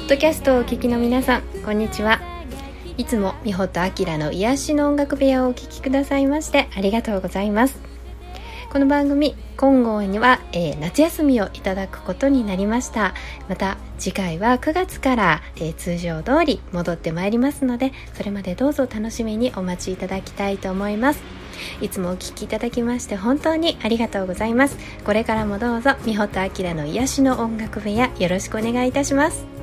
ッドキャストをお聞きの皆さんこんにちは。いつも美穂とあきらの癒しの音楽部屋をお聴きくださいましてありがとうございます。この番組今後には、えー、夏休みをいただくことになりました。また次回は9月から、えー、通常通り戻ってまいりますのでそれまでどうぞ楽しみにお待ちいただきたいと思います。いつもお聴きいただきまして本当にありがとうございます。これからもどうぞ美穂とあきらの癒しの音楽部屋よろしくお願いいたします。